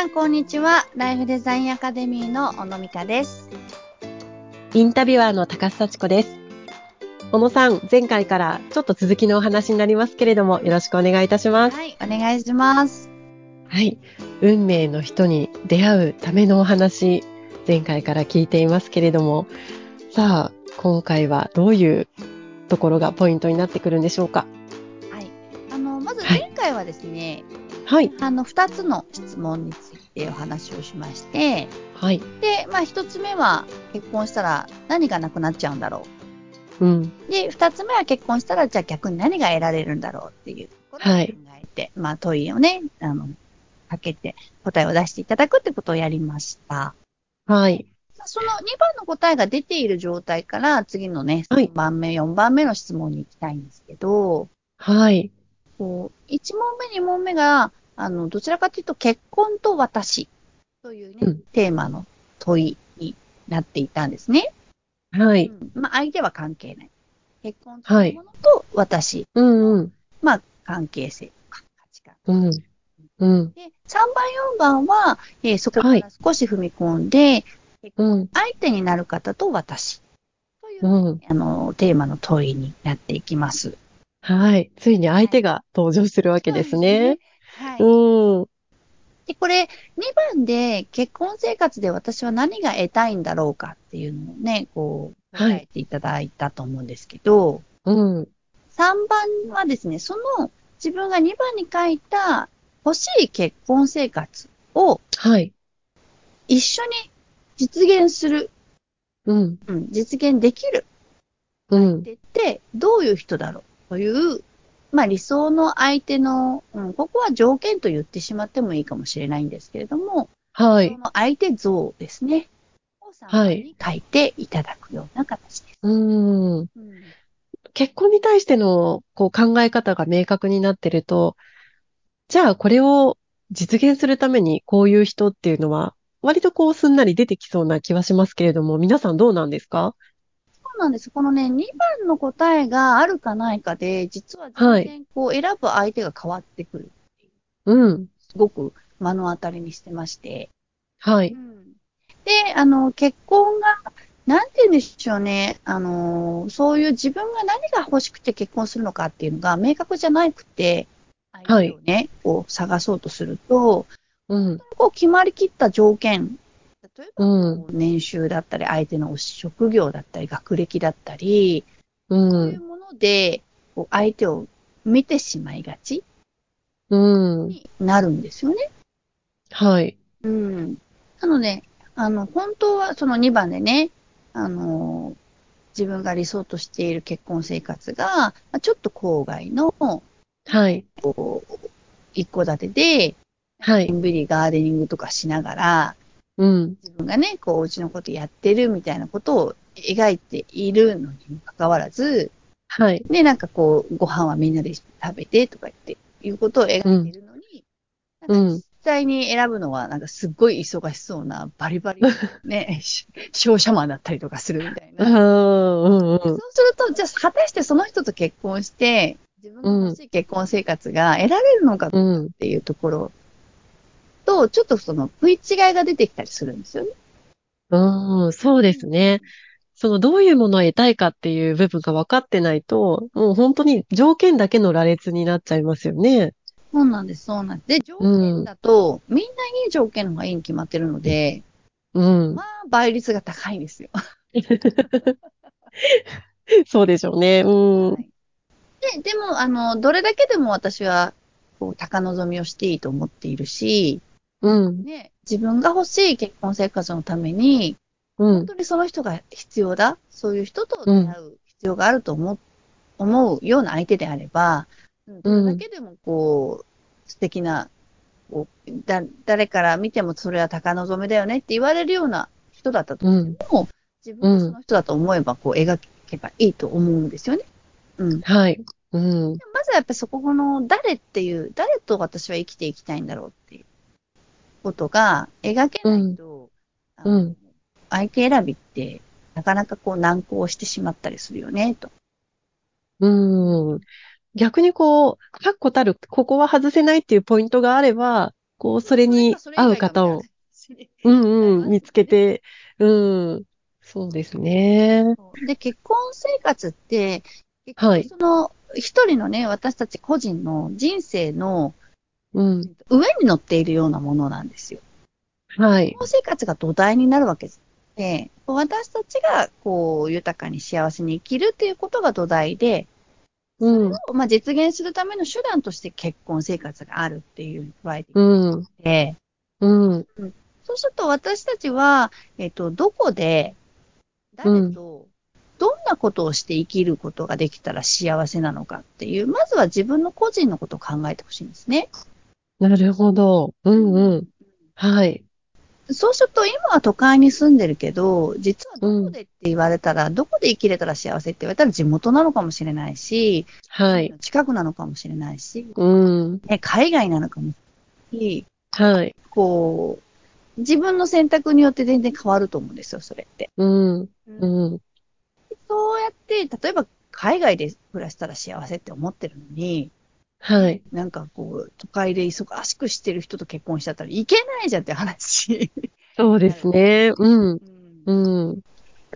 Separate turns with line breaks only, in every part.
皆さん、こんにちは。ライフデザインアカデミーの小野美香です。
インタビュアーの高須幸子です。小野さん、前回からちょっと続きのお話になりますけれども、よろしくお願いいたします。
はい、お願いします。
はい。運命の人に出会うためのお話、前回から聞いていますけれども、さあ、今回はどういうところがポイントになってくるんでしょうか？
はい。あの、まず
はい
前回はですね、
はい。
あの、二つの質問についてお話をしまして、
はい。
で、まあ、一つ目は、結婚したら何がなくなっちゃうんだろ
うん。
う。で、二つ目は結婚したら、じゃあ逆に何が得られるんだろうっていうことを考
はい
えて、まあ、問いをね、あの、かけて答えを出していただくってことをやりました。
はい。
まあその2番の答えが出ている状態から、次のね、
はい
3番目、4番目の質問に行きたいんですけど、
はい。
こう1問目、2問目が、あの、どちらかというと、結婚と私というね、
うん
テーマの問いになっていたんですね。
はい。
うんまあ、相手は関係ない。結婚というものと私、
うんうん。
まあ、関係性とか価値観。
うん。うん。
で、3番、4番は、えーそこか
はい
ら少し踏み込んで、
うん。
相手になる方と私という
うん。
あの、テーマの問いになっていきます。
はい。ついに相手が登場するわけですね。
はい。
うん。
で、これ、2番で結婚生活で私は何が得たいんだろうかっていうのをね、こう、
はい
答えていただいたと思うんですけど、
うん。
3番はですね、その自分が2番に書いた欲しい結婚生活を
はい。
一緒に実現する、
うん。
うん、実現できる
うん。
でって、どういう人だろうという、まあ理想の相手の、うん、ここは条件と言ってしまってもいいかもしれないんですけれども、
はい。
相手像ですね。を3番に書いていただくような形です。
うん。
うん
結婚に対してのこう考え方が明確になってると、じゃあこれを実現するためにこういう人っていうのは、割とこうすんなり出てきそうな気はしますけれども、皆さんどうなんですか？
なんです。このね、2番の答えがあるかないかで、実は全然こう選ぶ相手が変わってくる。
うん。
すごく目の当たりにしてまして。
はい。
で、あの、結婚が、なんて言うんでしょうね。あの、そういう自分が何が欲しくて結婚するのかっていうのが明確じゃなくて、相手をね、こう探そうとすると、
うん。
こう決まりきった条件、例えば、年収だったり、相手の職業だったり、学歴だったり、
う。
そういうんもので、こう相手を見てしまいがち
うん。
になるんですよね。
はい。
うん。なので、あの、本当はその2番でね、あの、自分が理想としている結婚生活が、まあちょっと郊外の、
はい。
こう、一戸建てで、
はい。
のんびりガーデニングとかしながら、
うん。
自分がね、こう、お家のことやってるみたいなことを描いているのにもかかわらず、
はい。
で、なんかこう、ご飯はみんなで食べてとか言って、いうことを描いているのに、
うん
なんか実際に選ぶのは、なんかすっごい忙しそうな、バリバリ、ね、し商社マンだったりとかするみたい
うん。
な。
うん。うん
そうすると、じゃあ、果たしてその人と結婚して、自分の欲しい結婚生活が得られるのかっ
うん。
ていうところと、ちょっとその食い違いが出てきたりするんですよね。
うん。そうですね。そのどういうものを得たいかっていう部分が分かってないと、もう本当に条件だけの羅列になっちゃいますよね。
そうなんです、そうなんです。で、条件だと、みんないい条件の方がいいに決まってるので、
うん
ま。あ、倍率が高いんですよ。
そうでしょうね。うん。
はいで、でも、あの、どれだけでも私は、こう、高望みをしていいと思っているし、
うん。
ね、自分が欲しい結婚生活のために、
うん。
本当にその人が必要だ、そういう人と出会う必要があると思う、思うような相手であれば、うんどれだけでもこう、素敵な、こうだ、誰から見てもそれは高望みだよねって言われるような人だったと
うん。
も、自分がその人だと思えば、こう、描けばいいと思うんですよね。うん。
はい。うん。
まずはやっぱりそこの誰っていう、誰と私は生きていきたいんだろうっていうことが描けないと、
うん。
相手選びってなかなかこう難航してしまったりするよね、と。
うん。逆にこう、確固たる、ここは外せないっていうポイントがあれば、こう、それに合う方を、うんうん、見つけて、うん、そうですね。
で、結婚生活って、結
はい。
局その、一人のね、私たち個人の人生の
うん、
上に乗っているようなものなんですよ。
はい。
生活が土台になるわけで、私たちがこう、豊かに幸せに生きるっていうことが土台で、
うん、
まあ、実現するための手段として結婚生活があるっていう捉えてい
うん、
て、
うん、
そうすると私たちは、えっと、どこで、誰と、どんなことをして生きることができたら幸せなのかっていう、まずは自分の個人のことを考えてほしいん。ですね。
なるほど。うん、うん。はい。
そうすると、今は都会に住んでるけど、実はどこでって言われたら、どこで生きれたら幸せって言われたら地元なのかもしれないし、
はい。
近くなのかもしれないし、
うん、
ね、海外なのかもしれないし、
はい。
こう、自分の選択によって全然変わると思うんですよ、それって。
うん、うん、
そうやって、例えば海外で暮らしたら幸せって思ってるのに、
はい。
なんかこう、都会で忙しくしてる人と結婚しちゃったらいけないじゃんって話。
そうですね。うん、
うん
うん、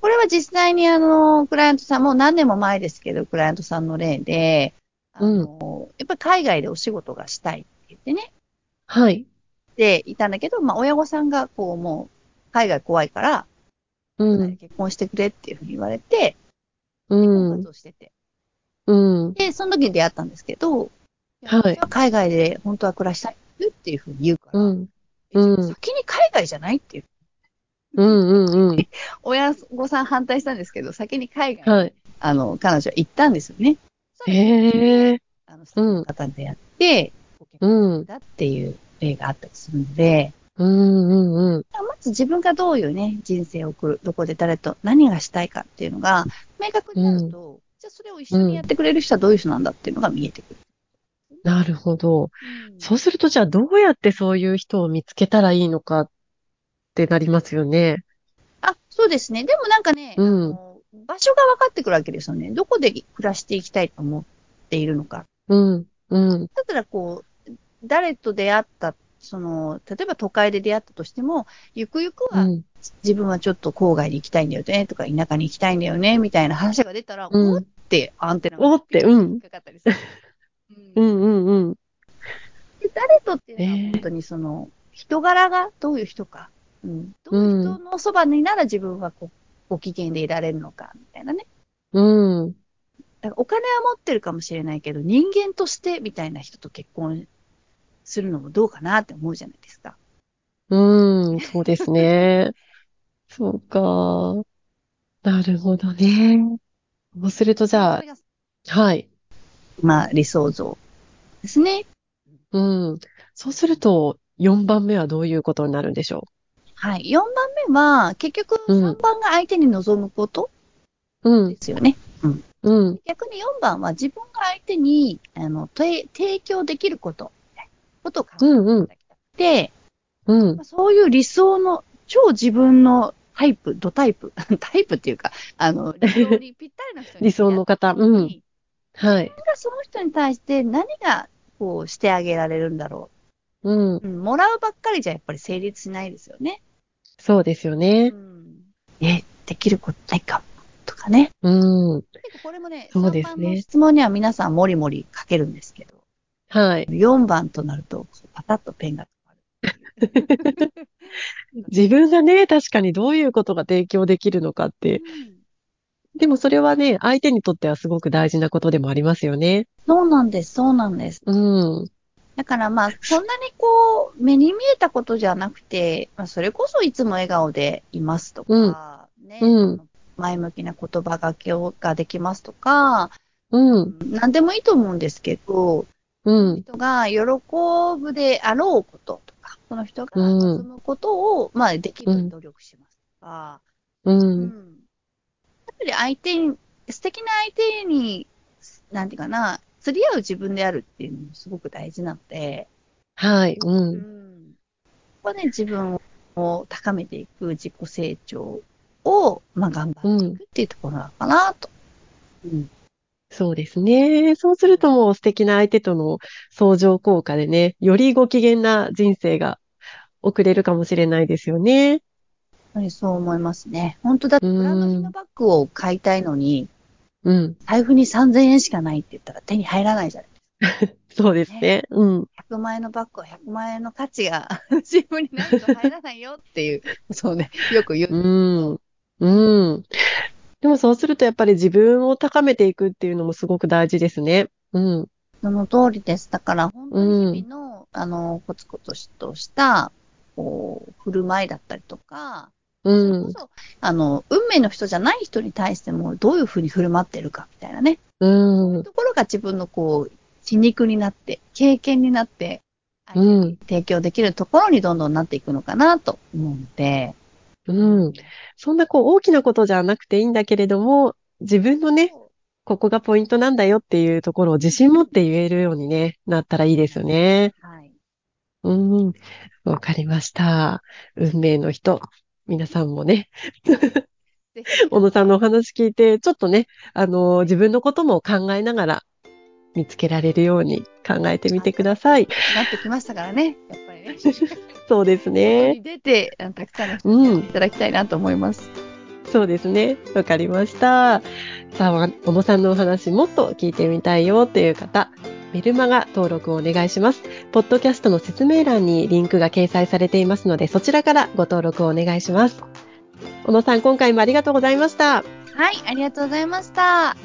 これは実際にあの、クライアントさんも何年も前ですけど、クライアントさんの例で、あの、やっぱり海外でお仕事がしたいって言ってね、
はい。
で、いたんだけど、まあ親御さんがこうもう、海外怖いから、
うん、
結婚してくれっていうふうに言われて、
う
結婚活
ん、
動してて。
うん、
で、その時に出会ったんですけど、
はい
海外で本当は暮らしたいっていうふうに言うから、
うん、うん
先に海外じゃないっていう。
うん、うん、うん。
親御さん反対したんですけど、先に海外、
はい。
あの、彼女は行ったんですよね。
へえ、
あの、素敵な方でやって、
うん、
婚だっていう例があったりするので、
うん、うん、うん。
まず自分がどういうね、人生を送る、どこで誰と何がしたいかっていうのが明確になると、じゃあそれを一緒にやってくれる人はどういう人なんだっていうのが見えてくる。
なるほど。
うん
そうすると、じゃあどうやってそういう人を見つけたらいいのかってなりますよね。
あ、そうですね。でもなんかね、
うん
あの場所が分かってくるわけですよね。どこで暮らしていきたいと思っているのか。
うん、うん、
だったらこう、誰と出会った、その、例えば都会で出会ったとしても、ゆくゆくは
うん、
自分はちょっと郊外に行きたいんだよねとか、田舎に行きたいんだよねみたいな話が出たら、
うん
おってアンテナが
おってうん
引っかかったりする。
う
うん
ん、うん、うん。
っていうのは
えー
本当にその、人柄がどういう人か、うん、どういう人のそばになら自分はこうご機嫌でいられるのか、みたいなね。
うん、
だからお金は持ってるかもしれないけど、人間としてみたいな人と結婚するのもどうかなって思うじゃないですか。
うん、そうですね。そうか。なるほどね。そうすると、じゃあ、はい。
まあ理想像ですね。
うん。そうすると、4番目はどういうことになるんでしょ
はい。4番目は、結局
うん。
3番が相手に望むこと
ううん。
で、すよね。
うん、
逆に4番は自分が相手に、あの、て提供できること、ことを考えていただきたくて、
うん。
まあ、そういう理想の、超自分のタイプ、ドタイプ、タイプっていうか、あの、理想にぴったりな人に
理想の方。
出会った時に
はい。
自分がその人に対して何が、こう、してあげられるんだろ
うん、
う。うん、もらうばっかりじゃやっぱり成立しないですよね。
そうですよ
う
ね。
ん。え、できることないかも、とかね。
うん、
結構これもね、3
そうですね
番の質問には皆さんもりもり書けるんですけど、
はい。
4番となると、パタッとペンが止まる。
自分がね、確かにどういうことが提供できるのかって。
うん
でもそれはね、相手にとってはすごく大事なことでもありますよね。
そうなんです、そうなんです。
うん、
だからまあ、そんなにこう、目に見えたことじゃなくて、まあ、それこそいつも笑顔でいますとか、ね、
うん。
あの前向きな言葉がけをができますとか、
うん、
何でもいいと思うんですけど、
うん、
人が喜ぶであろうこととか、その人が望むことを、まあ、できる努力しますとか、
う、
うん。んやっぱり相手に、素敵な相手に、なんていうかな、釣り合う自分であるっていうのもすごく大事なので、
はい、う、
うんん。ここはね、自分を高めていく自己成長を、まあ、頑張っていくっていうところなのかなと。うん。
そうですね。そうするともう素敵な相手との相乗効果でね、よりご機嫌な人生が送れるかもしれないですよね。
やっぱりそう思いますね。本当だって、ブランド品のバッグを買いたいのに、
うん。
財布に3000円しかないって言ったら手に入らないじゃない
そうですね。うん。
100万円のバッグは100万円の価値が 自分にないと入らないよっていう、そうね、よく言う。
うん。うん。でもそうするとやっぱり自分を高めていくっていうのもすごく大事ですね。うん。
その通りです。だから、本当に日々の、あの、コツコツとした、こう、振る舞いだったりとか、
うん。
そそ、あの、運命の人じゃない人に対しても、どういうふうに振る舞ってるかみたいなね。
う。
そういうんところが自分のこう、血肉になって、経験になって、相手に提供できるところにどんどんなっていくのかなと思うので、
うん。そんなこう大きなことじゃなくていいんだけれども、自分のね、ここがポイントなんだよっていうところを自信持って言えるようにね、なったらいいですよね。
はい。
うん。わかりました。運命の人。皆さんもね、小野さんのお話聞いて、ちょっとね、あの、自分のことも考えながら見つけられるように考えてみてください。
なってきましたからね、やっぱりね。
そうです
外
ね。
に出て、たくさんの人いただきたいなと思います。
そうですね。わかりました。さあ、小野さんのお話もっと聞いてみたいよっていう方、メルマガ登録をお願いします。ポッドキャストの説明欄にリンクが掲載されていますので、そちらからご登録をお願いします。小野さん、今回もありがとうございました。
はい、ありがとうございました。